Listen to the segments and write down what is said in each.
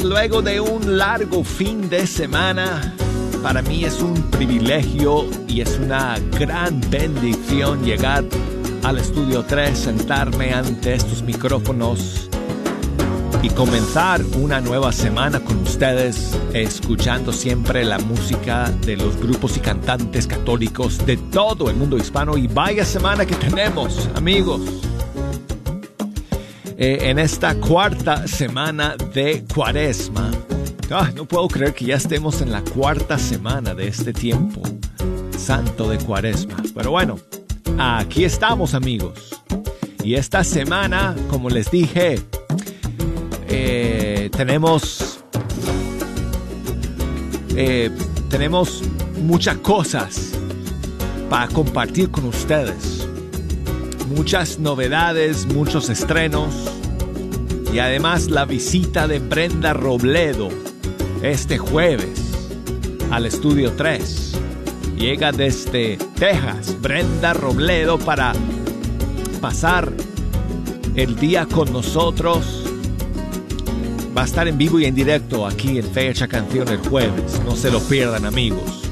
Luego de un largo fin de semana, para mí es un privilegio y es una gran bendición llegar al estudio 3, sentarme ante estos micrófonos y comenzar una nueva semana con ustedes, escuchando siempre la música de los grupos y cantantes católicos de todo el mundo hispano. Y vaya semana que tenemos, amigos. Eh, en esta cuarta semana de Cuaresma. no puedo creer que ya estemos en la cuarta semana de este tiempo santo de Cuaresma. Pero bueno, aquí estamos amigos. Y esta semana, como les dije, eh, tenemos eh, tenemos muchas cosas para compartir con ustedes muchas novedades, muchos estrenos y además la visita de Brenda Robledo este jueves al estudio 3. Llega desde Texas Brenda Robledo para pasar el día con nosotros. Va a estar en vivo y en directo aquí en Fecha Canción el jueves. No se lo pierdan amigos.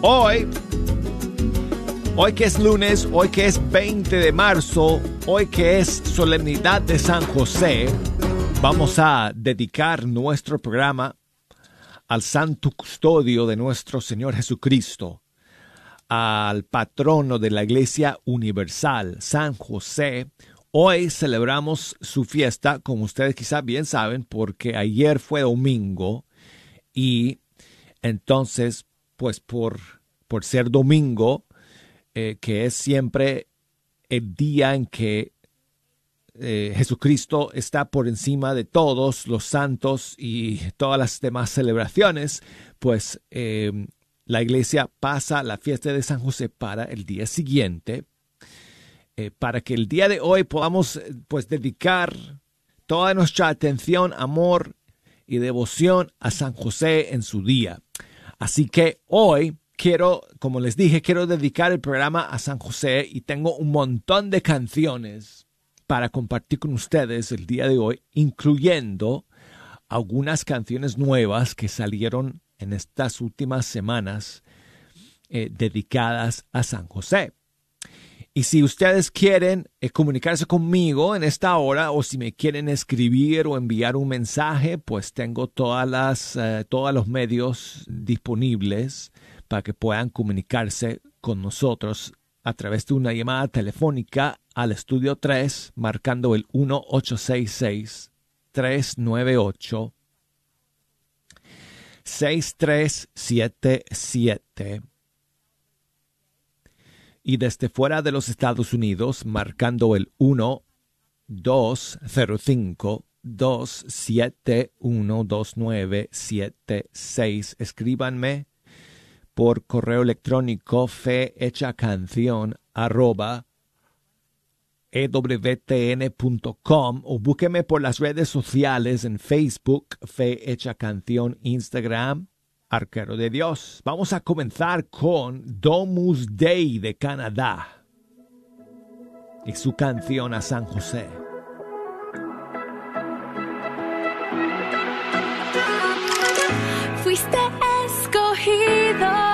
Hoy Hoy que es lunes, hoy que es 20 de marzo, hoy que es solemnidad de San José, vamos a dedicar nuestro programa al santo custodio de nuestro Señor Jesucristo, al patrono de la Iglesia Universal, San José. Hoy celebramos su fiesta, como ustedes quizás bien saben, porque ayer fue domingo y entonces, pues por, por ser domingo, eh, que es siempre el día en que eh, Jesucristo está por encima de todos los santos y todas las demás celebraciones, pues em, la iglesia pasa la fiesta de San José para el día siguiente, eh, para que el día de hoy podamos pues dedicar toda nuestra atención, amor y devoción a San José en su día. Así que hoy quiero, como les dije, quiero dedicar el programa a San José y tengo un montón de canciones para compartir con ustedes el día de hoy, incluyendo algunas canciones nuevas que salieron en estas últimas semanas eh, dedicadas a San José. Y si ustedes quieren eh, comunicarse conmigo en esta hora o si me quieren escribir o enviar un mensaje, pues tengo todas las, eh, todos los medios disponibles para que puedan comunicarse con nosotros a través de una llamada telefónica al estudio 3 marcando el 1866 398 6377 y desde fuera de los Estados Unidos marcando el 1 205 271 2976 escríbanme por correo electrónico fe arroba ewtn.com o búsqueme por las redes sociales en Facebook, Fe Hecha Canción, Instagram, Arquero de Dios. Vamos a comenzar con Domus Dei de Canadá y su canción a San José. Fuiste the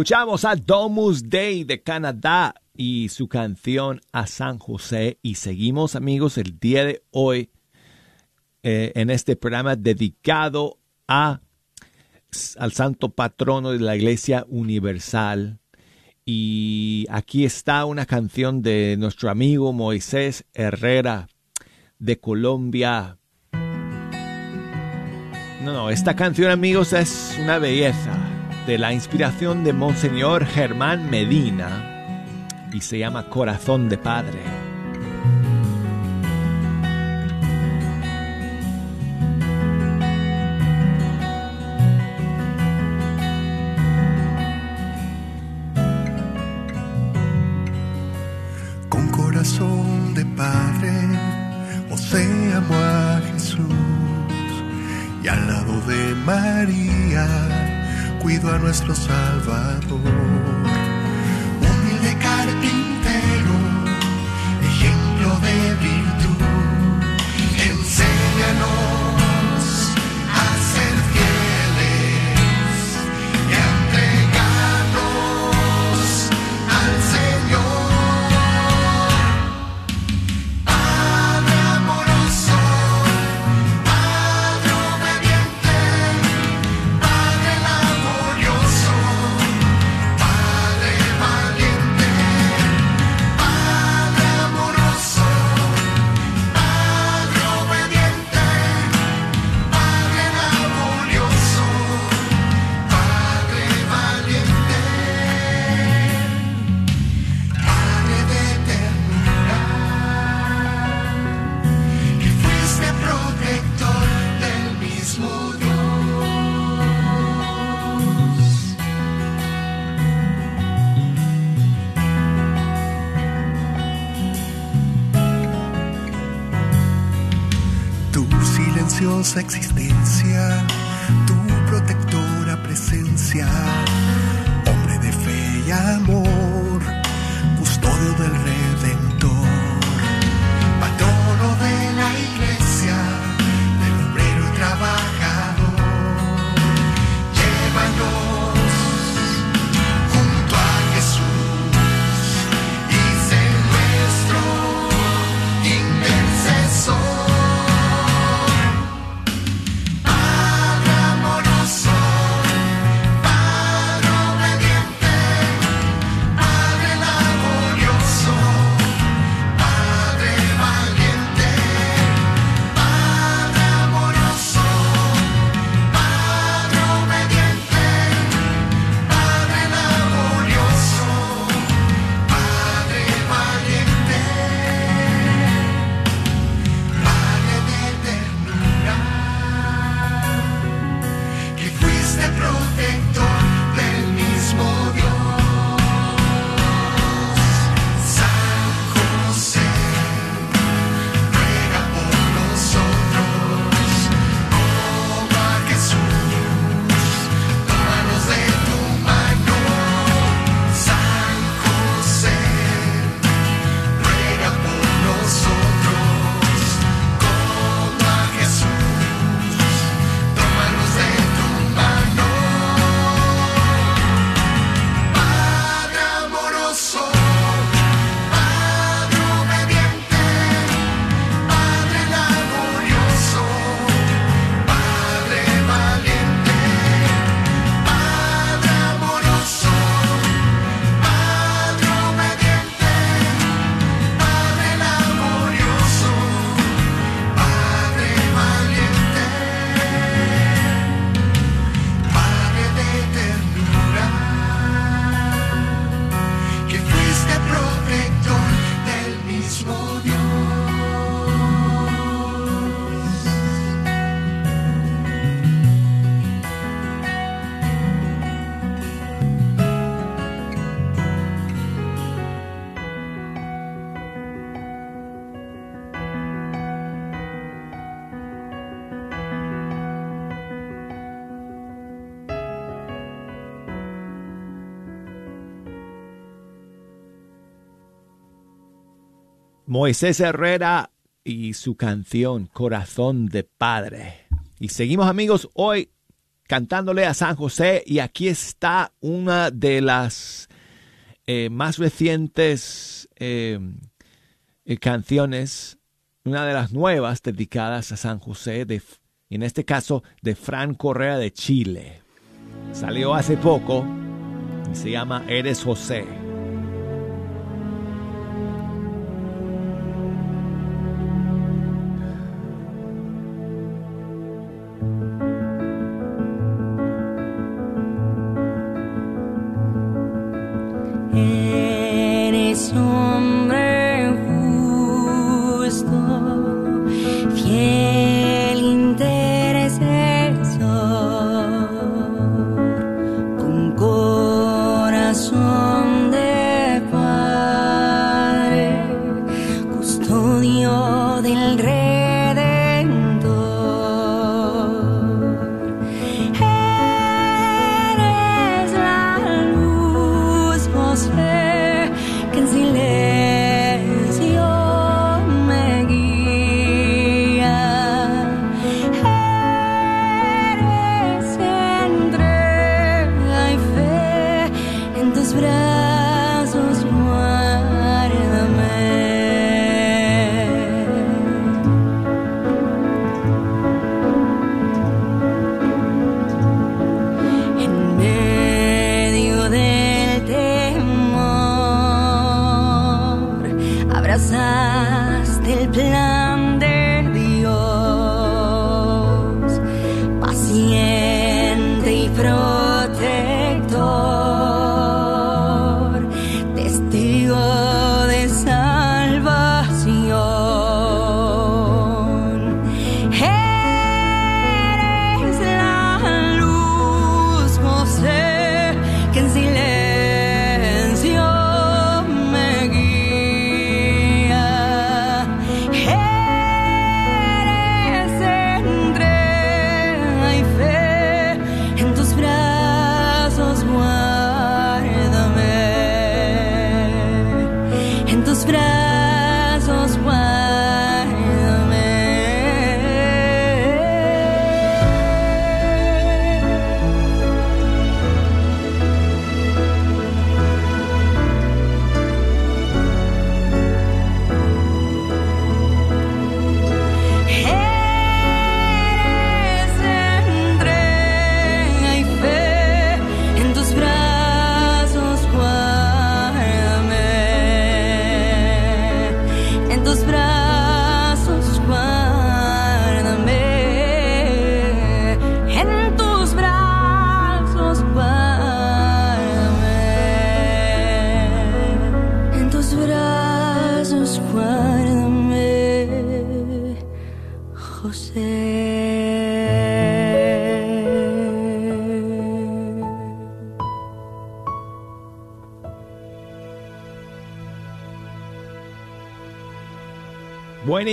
Escuchamos a Domus Day de Canadá y su canción a San José y seguimos amigos el día de hoy eh, en este programa dedicado a, al santo patrono de la Iglesia Universal. Y aquí está una canción de nuestro amigo Moisés Herrera de Colombia. No, no, esta canción amigos es una belleza de la inspiración de Monseñor Germán Medina y se llama Corazón de Padre. Con corazón de padre, José amó a Jesús y al lado de María cuidó a nuestro Salvador. Humilde carpintero, ejemplo de virtud, enséñanos Moisés Herrera y su canción Corazón de Padre. Y seguimos amigos hoy cantándole a San José y aquí está una de las eh, más recientes eh, eh, canciones, una de las nuevas dedicadas a San José, de, en este caso de Fran Correa de Chile. Salió hace poco y se llama Eres José.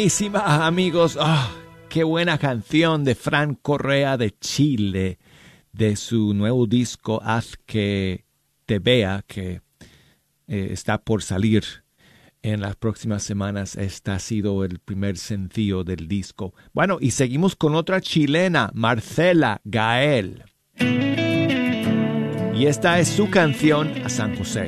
Buenísima, amigos. Ah, qué buena canción de Fran Correa de Chile, de su nuevo disco Haz que te vea, que eh, está por salir en las próximas semanas. Este ha sido el primer sencillo del disco. Bueno, y seguimos con otra chilena, Marcela Gael. Y esta es su canción a San José.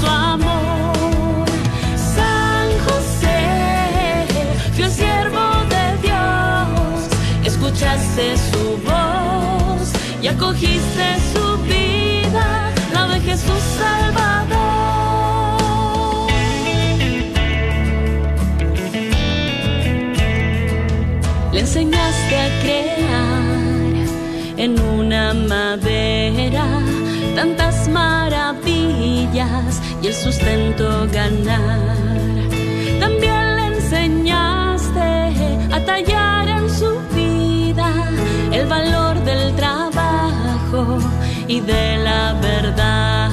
Su amor. San José, fiel siervo de Dios, escuchaste su voz y acogiste su vida, la de Jesús Salvador. Sustento ganar. También le enseñaste a tallar en su vida el valor del trabajo y de la verdad,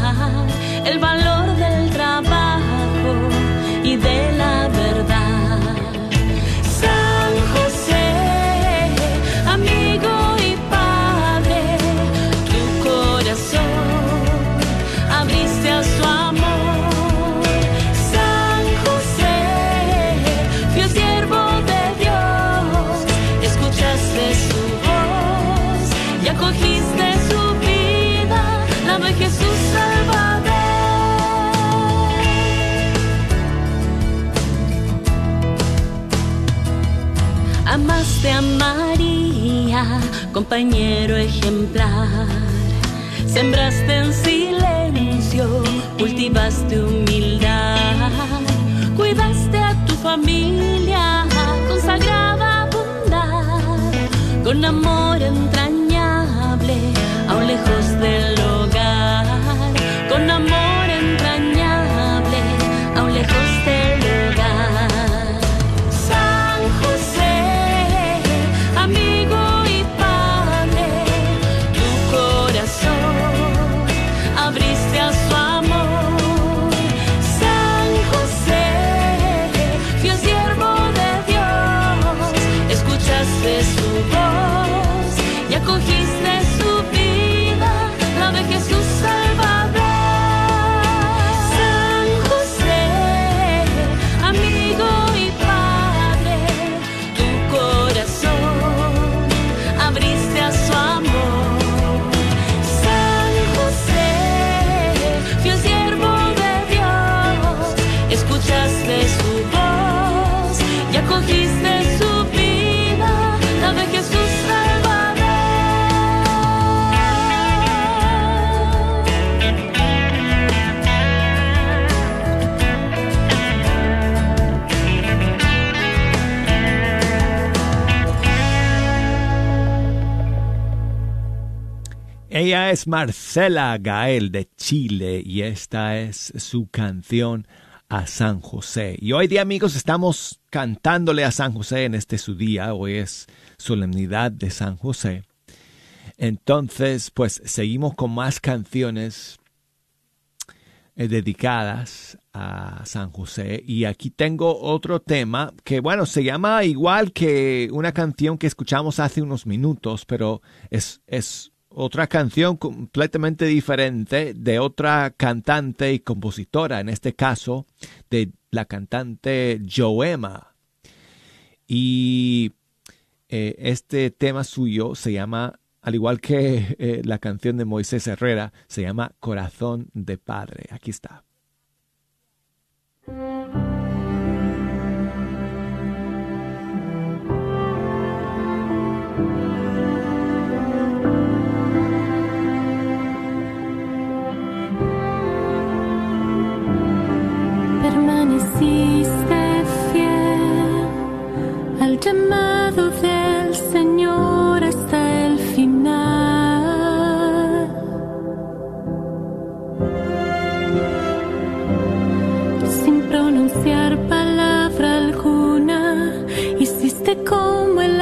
compañero ejemplar. Sembraste en silencio, cultivaste humildad. Cuidaste a tu familia con sagrada bondad, con amor entrañable, aún lejos del hogar. Es Marcela Gael de Chile y esta es su canción a San José. Y hoy día amigos estamos cantándole a San José en este su día, hoy es solemnidad de San José. Entonces, pues seguimos con más canciones eh, dedicadas a San José. Y aquí tengo otro tema que, bueno, se llama igual que una canción que escuchamos hace unos minutos, pero es, es otra canción completamente diferente de otra cantante y compositora, en este caso de la cantante Joema. Y eh, este tema suyo se llama, al igual que eh, la canción de Moisés Herrera, se llama Corazón de Padre. Aquí está. Hiciste como el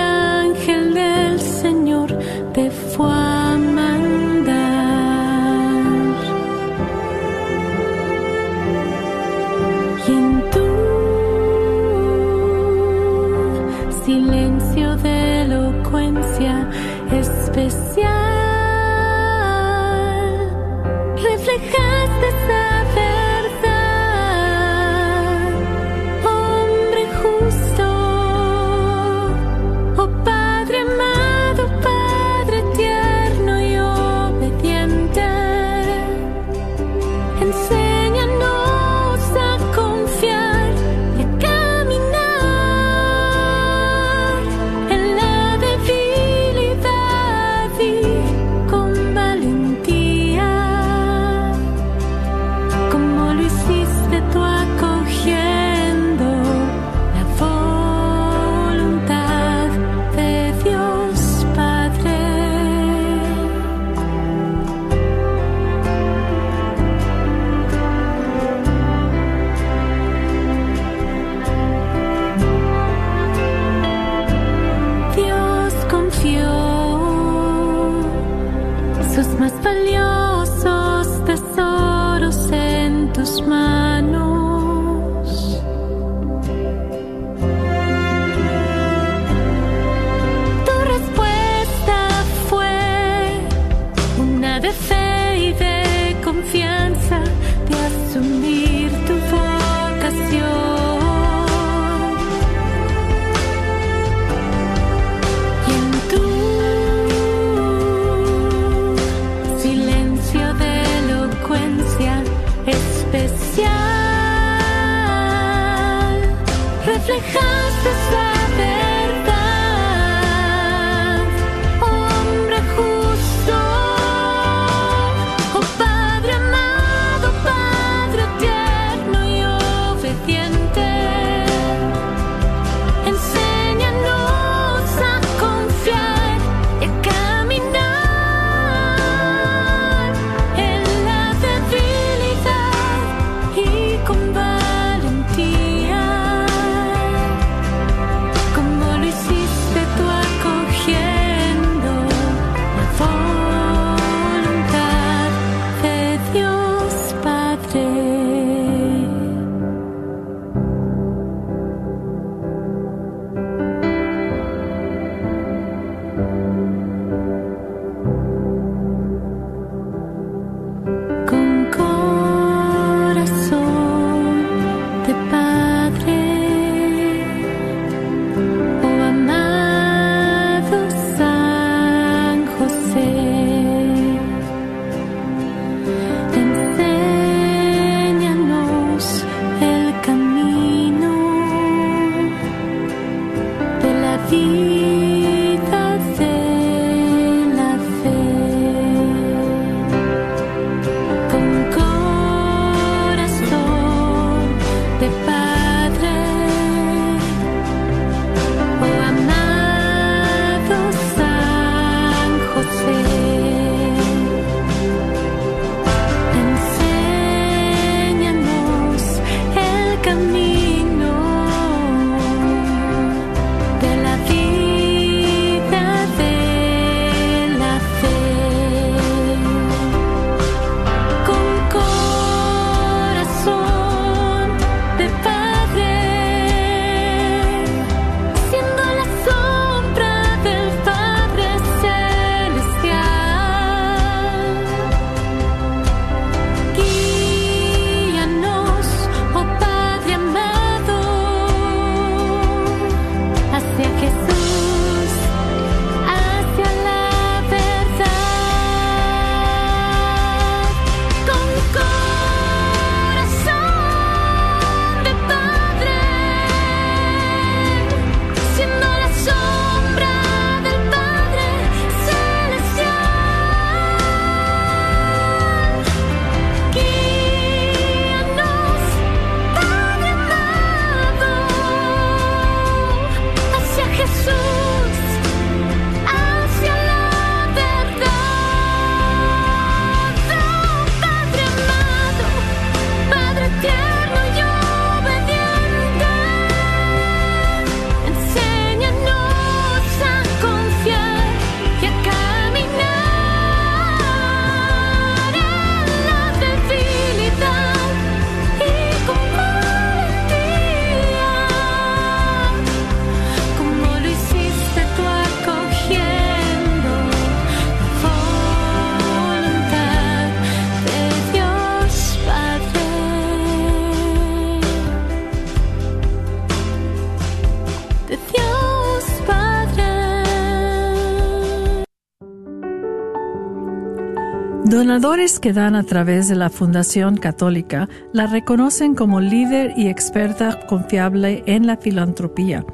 Donadores que dan a través de la Fundación Católica la reconocen como líder y experta confiable en la filantropía.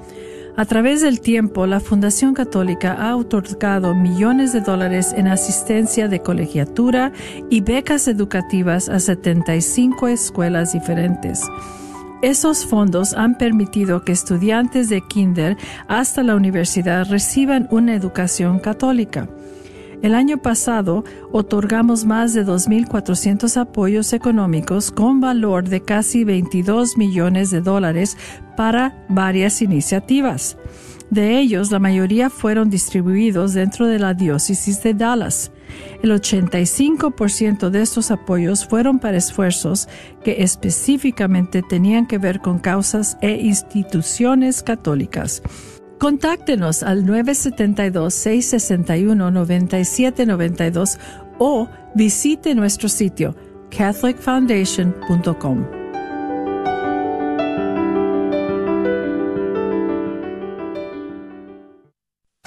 A través del tiempo, la Fundación Católica ha otorgado millones de dólares en asistencia de colegiatura y becas educativas a 75 escuelas diferentes. Esos fondos han permitido que estudiantes de kinder hasta la universidad reciban una educación católica. El año pasado otorgamos más de 2.400 apoyos económicos con valor de casi 22 millones de dólares para varias iniciativas. De ellos, la mayoría fueron distribuidos dentro de la diócesis de Dallas. El 85% de estos apoyos fueron para esfuerzos que específicamente tenían que ver con causas e instituciones católicas. Contáctenos al 972-661-9792 o visite nuestro sitio catholicfoundation.com.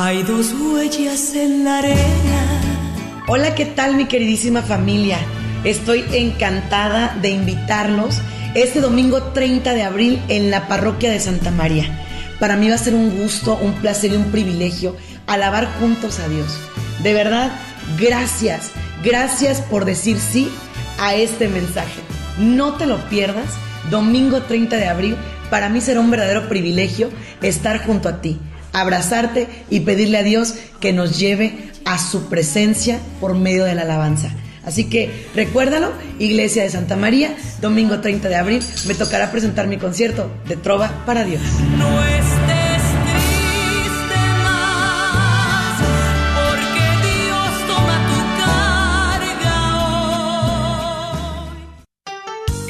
Hay dos huellas en la arena. Hola, ¿qué tal mi queridísima familia? Estoy encantada de invitarlos este domingo 30 de abril en la parroquia de Santa María. Para mí va a ser un gusto, un placer y un privilegio alabar juntos a Dios. De verdad, gracias, gracias por decir sí a este mensaje. No te lo pierdas, domingo 30 de abril, para mí será un verdadero privilegio estar junto a ti, abrazarte y pedirle a Dios que nos lleve a su presencia por medio de la alabanza. Así que recuérdalo, Iglesia de Santa María, domingo 30 de abril, me tocará presentar mi concierto de Trova para Dios.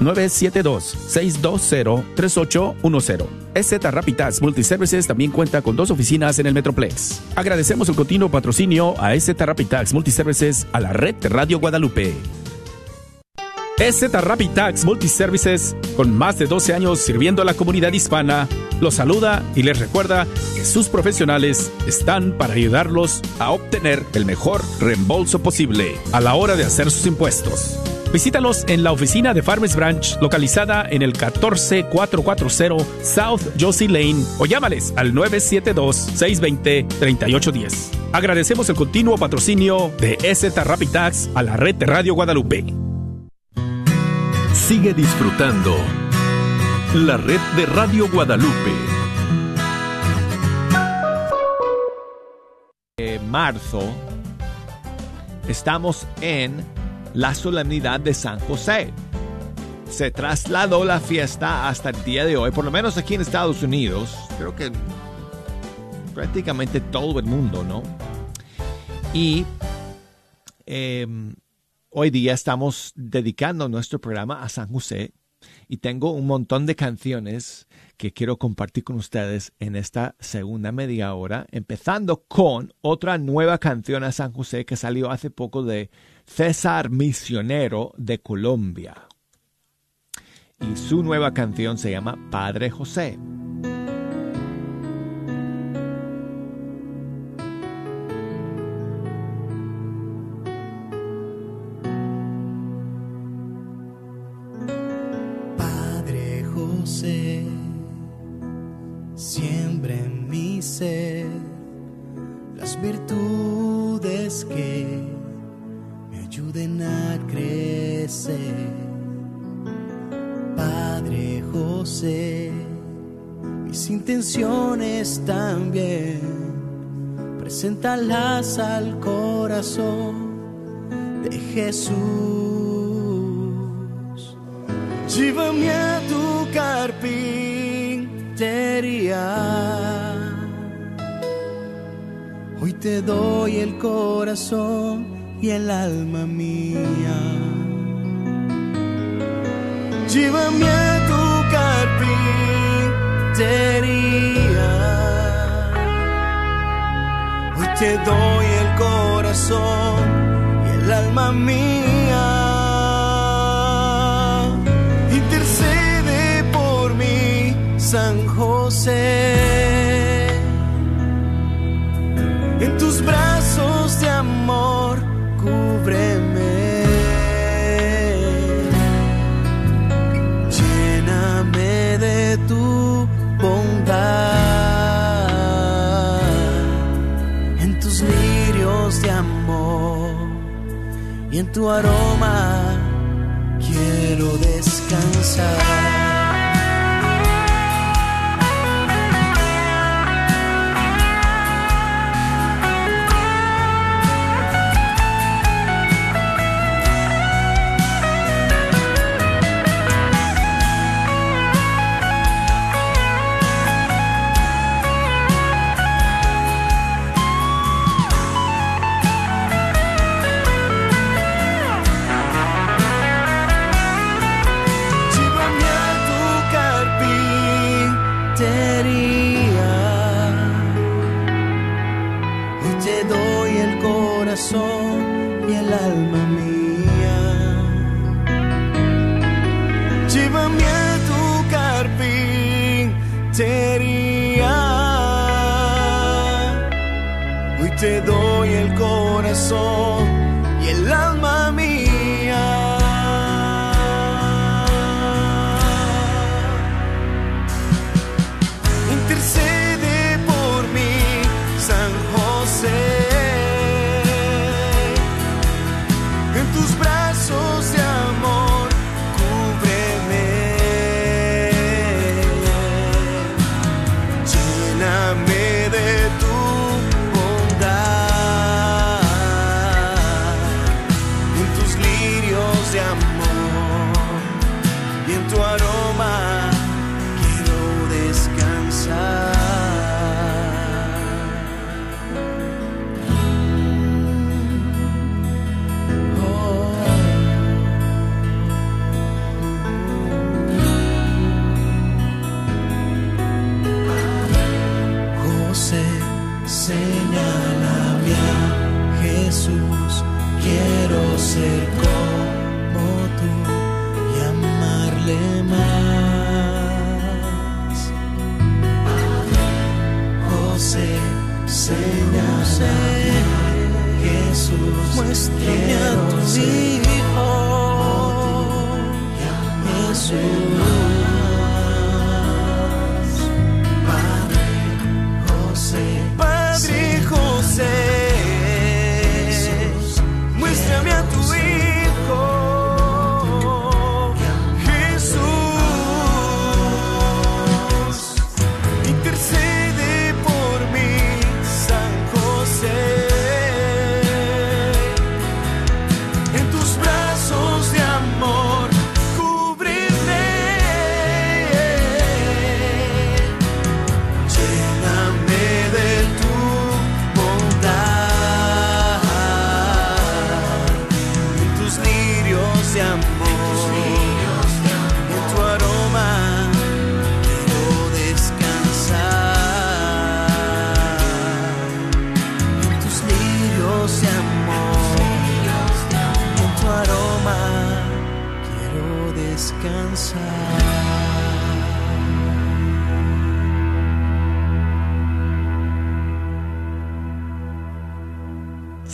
972-620-3810. EZ Rapid Tax Multiservices también cuenta con dos oficinas en el Metroplex. Agradecemos el continuo patrocinio a EZ Rapid Tax Multiservices a la red Radio Guadalupe. EZ Rapid Tax Multiservices, con más de 12 años sirviendo a la comunidad hispana, los saluda y les recuerda que sus profesionales están para ayudarlos a obtener el mejor reembolso posible a la hora de hacer sus impuestos. Visítalos en la oficina de Farmers Branch, localizada en el 14440 South Josie Lane, o llámales al 972-620-3810. Agradecemos el continuo patrocinio de EZ Rapid Tax a la red de Radio Guadalupe. Sigue disfrutando la red de Radio Guadalupe. de marzo estamos en la solemnidad de San José. Se trasladó la fiesta hasta el día de hoy, por lo menos aquí en Estados Unidos. Creo que prácticamente todo el mundo, ¿no? Y eh, hoy día estamos dedicando nuestro programa a San José y tengo un montón de canciones que quiero compartir con ustedes en esta segunda media hora, empezando con otra nueva canción a San José que salió hace poco de César Misionero de Colombia. Y su nueva canción se llama Padre José. Padre José, siembra en mi ser las virtudes que ayuden a crecer. Padre José, mis intenciones también, preséntalas al corazón de Jesús. Llévame a tu carpintería. Hoy te doy el corazón y el alma mía. Llévame a tu carpintería. Hoy te doy el corazón y el alma mía. Intercede por mí, San José. y en tu aroma quiero descansar.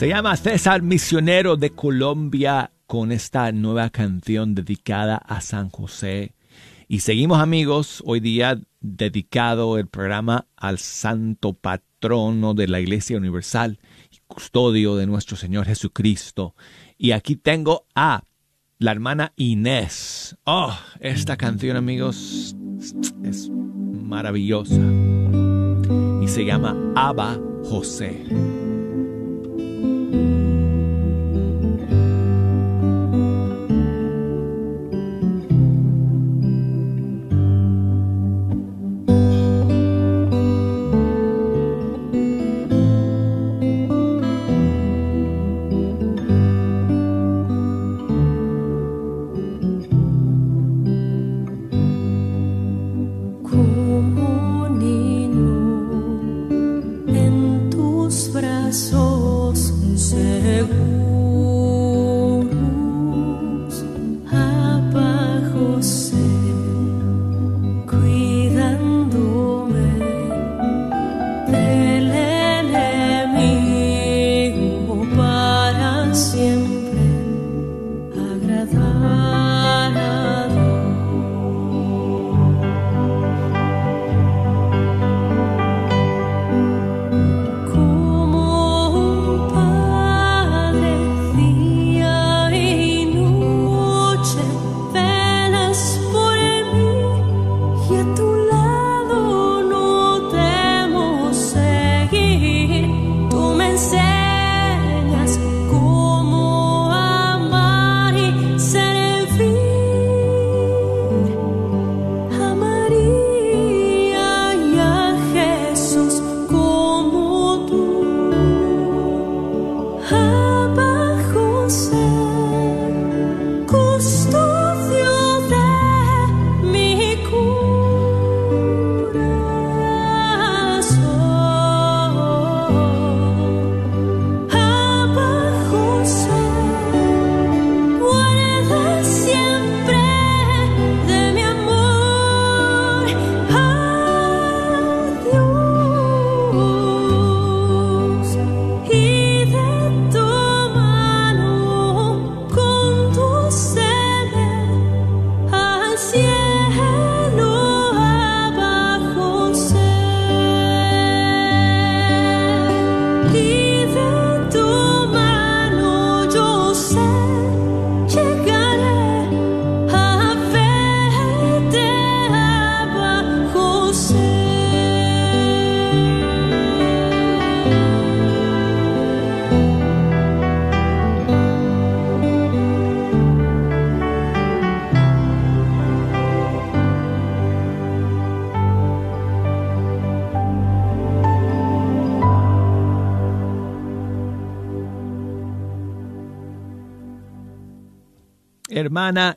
Se llama César Misionero de Colombia con esta nueva canción dedicada a San José. Y seguimos amigos, hoy día dedicado el programa al Santo Patrono de la Iglesia Universal y custodio de nuestro Señor Jesucristo. Y aquí tengo a la hermana Inés. Oh, esta canción amigos es maravillosa. Y se llama Abba José.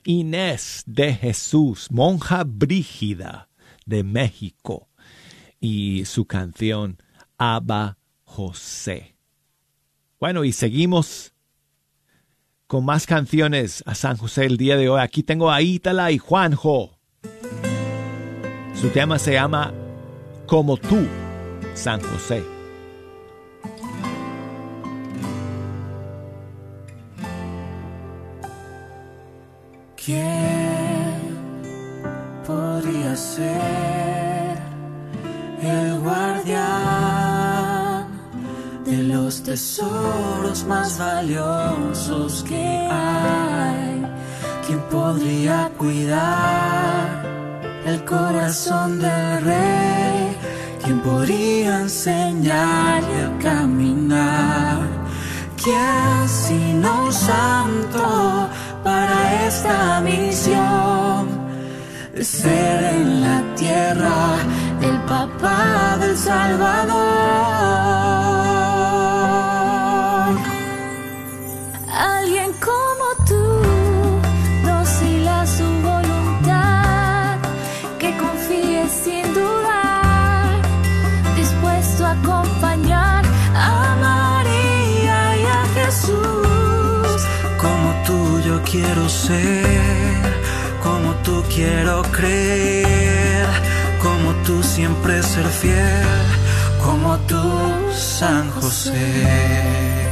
Inés de Jesús, monja brígida de México, y su canción Abba José. Bueno, y seguimos con más canciones a San José el día de hoy. Aquí tengo a Ítala y Juanjo. Su tema se llama Como tú, San José. ¿Quién podría ser el guardián de los tesoros más valiosos que hay? ¿Quién podría cuidar el corazón del rey? ¿Quién podría enseñarle a caminar? ¿Quién sino un santo para esta misión ser en la tierra el papá del Salvador? Quiero ser, como tú quiero creer, como tú siempre ser fiel, como tú San José.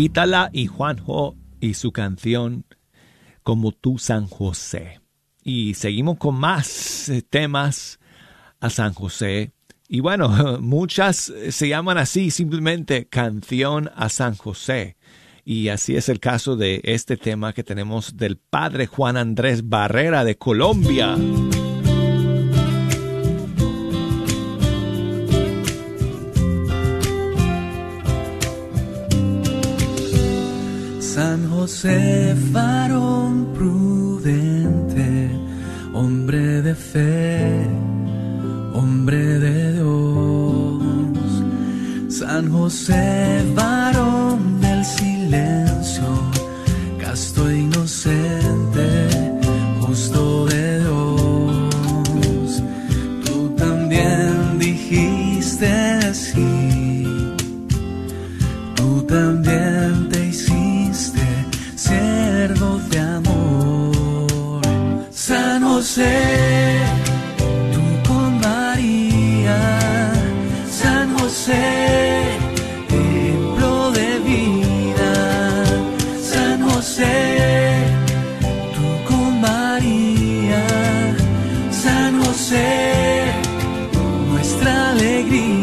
Ítala y Juanjo y su canción Como tú San José. Y seguimos con más eh, temas a San José. Y bueno, muchas se llaman así simplemente canción a San José. Y así es el caso de este tema que tenemos del padre Juan Andrés Barrera de Colombia. José, varón prudente, hombre de fe, hombre de Dios. San José, varón del silencio, José, tú con María, San José, ejemplo de vida. San José, tú con María, San José, nuestra alegría.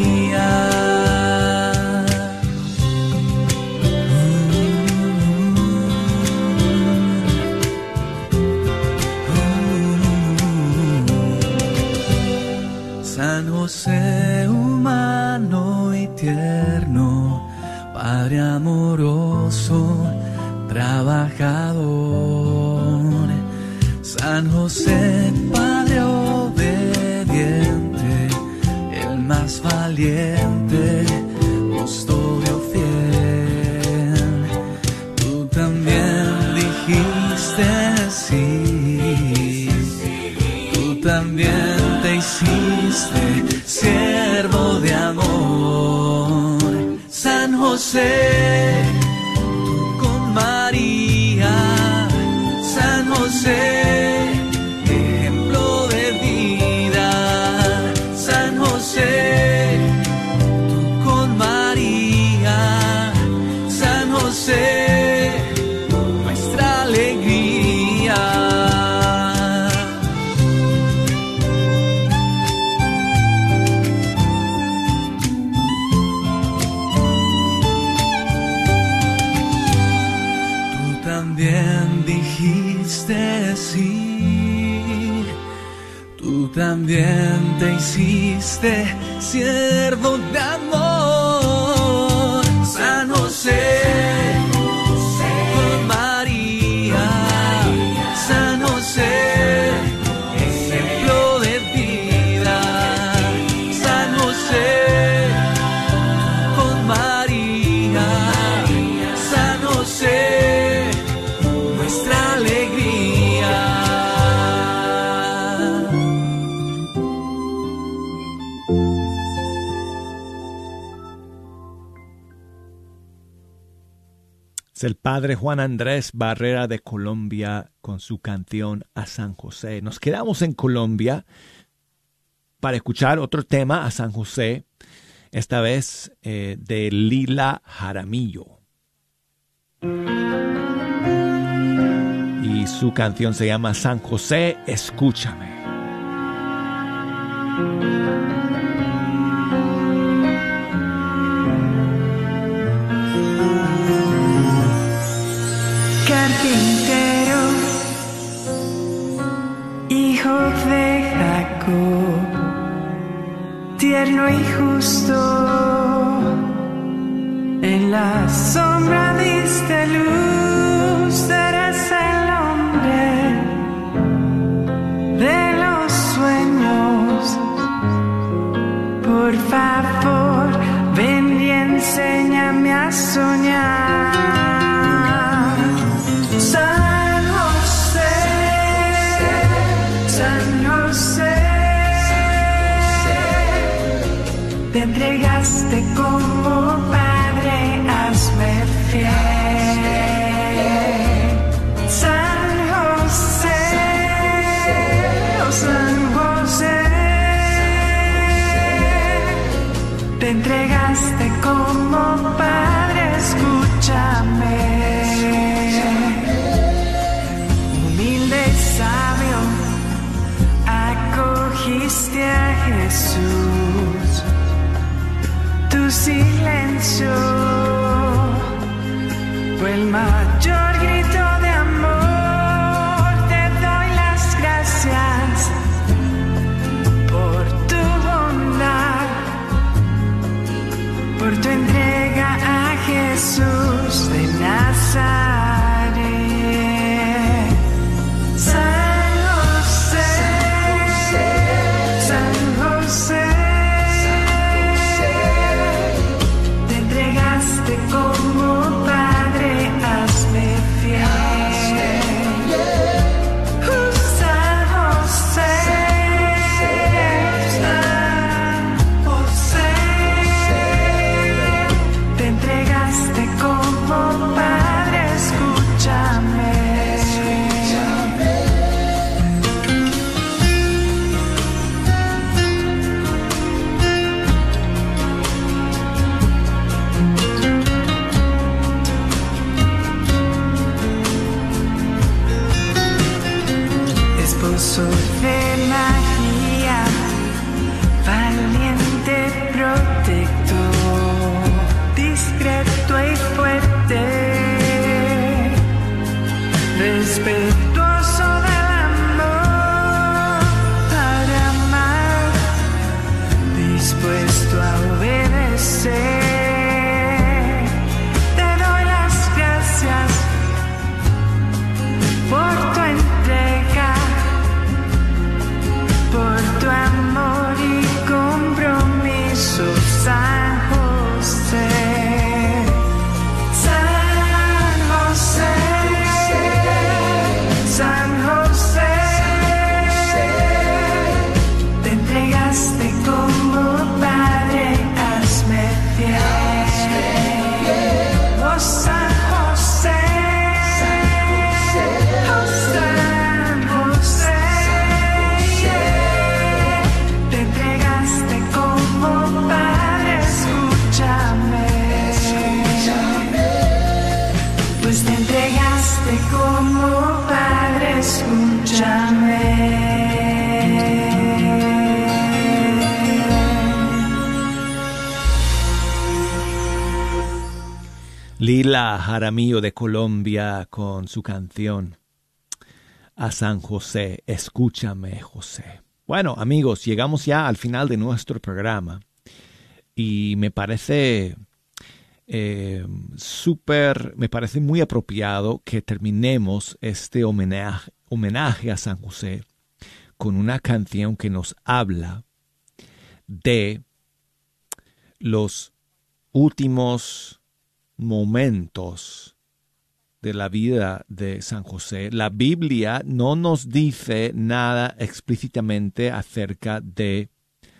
Es el padre Juan Andrés Barrera de Colombia con su canción a San José. Nos quedamos en Colombia para escuchar otro tema a San José, esta vez eh, de Lila Jaramillo. Y su canción se llama San José, escúchame. De Jacob, tierno y justo, en la sombra diste luz, eres el hombre de los sueños. Por favor, ven y enséñame a soñar. El mayor Lila Jaramillo de Colombia con su canción a San José, escúchame José. Bueno amigos, llegamos ya al final de nuestro programa y me parece eh, súper, me parece muy apropiado que terminemos este homenaje, homenaje a San José con una canción que nos habla de los últimos momentos de la vida de San José. La Biblia no nos dice nada explícitamente acerca de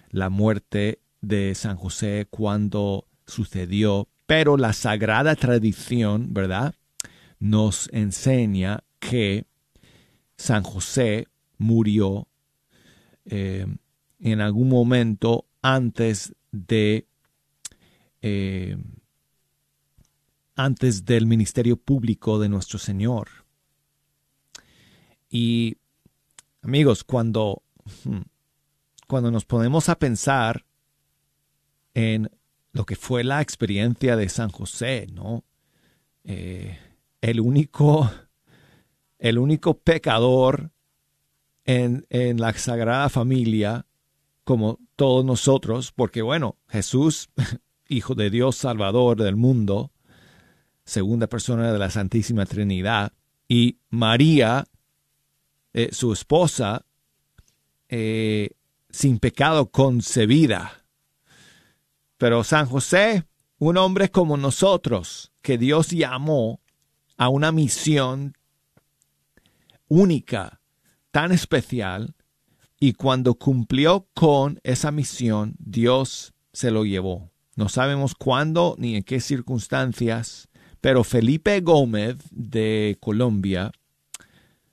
la muerte de San José cuando sucedió, pero la sagrada tradición, ¿verdad? Nos enseña que San José murió eh, en algún momento antes de eh, antes del ministerio público de nuestro Señor. Y amigos, cuando, hmm, cuando nos ponemos a pensar en lo que fue la experiencia de San José, ¿no? Eh, el único, el único pecador en, en la Sagrada Familia, como todos nosotros, porque bueno, Jesús, Hijo de Dios, Salvador del mundo, segunda persona de la Santísima Trinidad, y María, eh, su esposa, eh, sin pecado concebida. Pero San José, un hombre como nosotros, que Dios llamó a una misión única, tan especial, y cuando cumplió con esa misión, Dios se lo llevó. No sabemos cuándo ni en qué circunstancias, pero Felipe Gómez de Colombia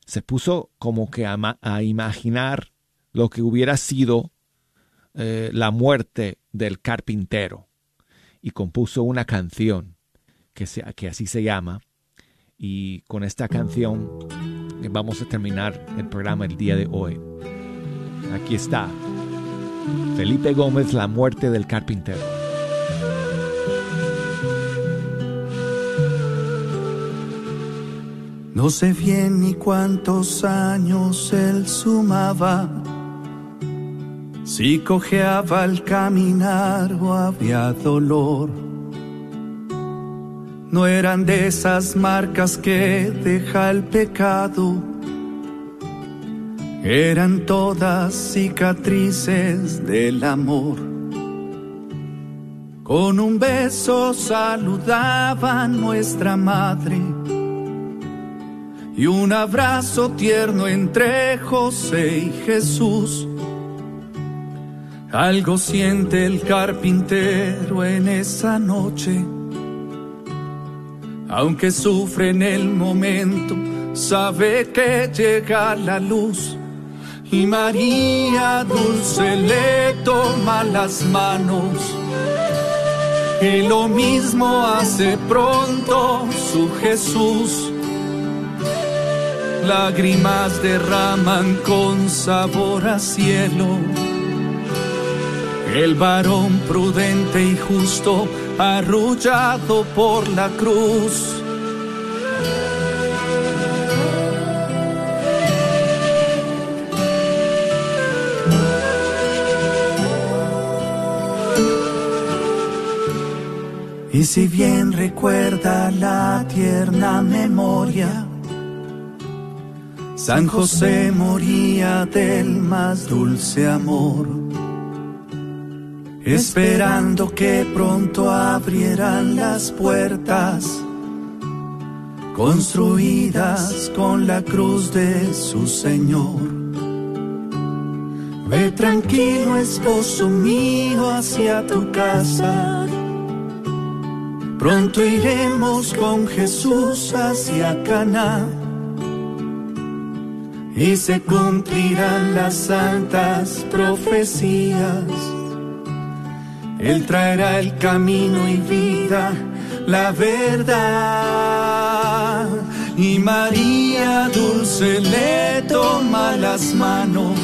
se puso como que a, a imaginar lo que hubiera sido eh, la muerte del carpintero y compuso una canción que, se, que así se llama. Y con esta canción vamos a terminar el programa el día de hoy. Aquí está. Felipe Gómez, La muerte del carpintero. No sé bien ni cuántos años él sumaba, si cojeaba al caminar o había dolor. No eran de esas marcas que deja el pecado, eran todas cicatrices del amor. Con un beso saludaba a nuestra madre y un abrazo tierno entre José y Jesús. Algo siente el carpintero en esa noche, aunque sufre en el momento, sabe que llega la luz. Y María Dulce le toma las manos. Y lo mismo hace pronto su Jesús lágrimas derraman con sabor a cielo. El varón prudente y justo, arrullado por la cruz. Y si bien recuerda la tierna memoria, San José moría del más dulce amor, esperando que pronto abrieran las puertas, construidas con la cruz de su Señor. Ve tranquilo, esposo mío, hacia tu casa. Pronto iremos con Jesús hacia Cana y se cumplirán las santas profecías. Él traerá el camino y vida, la verdad. Y María Dulce le toma las manos.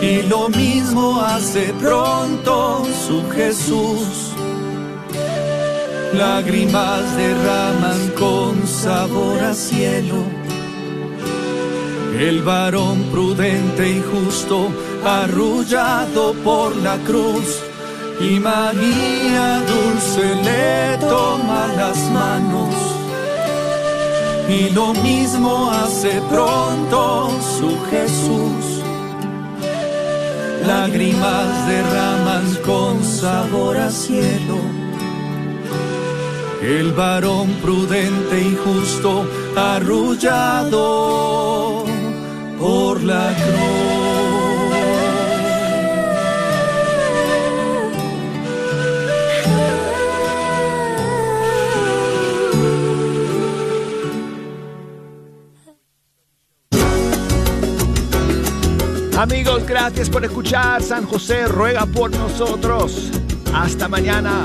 Y lo mismo hace pronto su Jesús. Lágrimas derraman con sabor a cielo el varón prudente y justo, arrullado por la cruz. Y María Dulce le toma las manos. Y lo mismo hace pronto su Jesús. Lágrimas derraman con sabor a cielo. El varón prudente y justo, arrullado por la Amigos, gracias por escuchar. San José ruega por nosotros. Hasta mañana.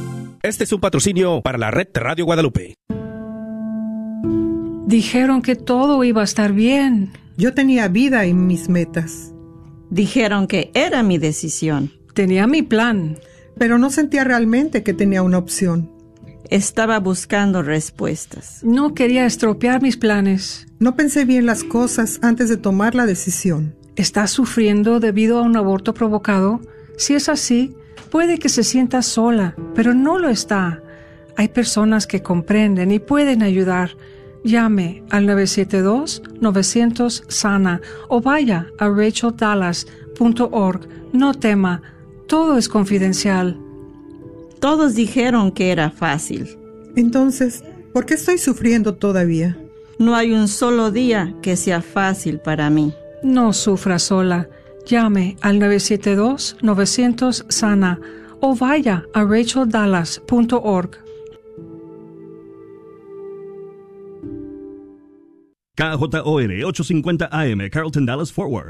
Este es un patrocinio para la red Radio Guadalupe. Dijeron que todo iba a estar bien. Yo tenía vida en mis metas. Dijeron que era mi decisión. Tenía mi plan. Pero no sentía realmente que tenía una opción. Estaba buscando respuestas. No quería estropear mis planes. No pensé bien las cosas antes de tomar la decisión. ¿Estás sufriendo debido a un aborto provocado? Si es así, puede que se sienta sola, pero no lo está. Hay personas que comprenden y pueden ayudar. Llame al 972-900-SANA o vaya a racheldallas.org. No tema, todo es confidencial. Todos dijeron que era fácil. Entonces, ¿por qué estoy sufriendo todavía? No hay un solo día que sea fácil para mí. No sufra sola. Llame al 972-900-SANA o vaya a racheldallas.org. KJOR 850 AM, Carlton Dallas Forward.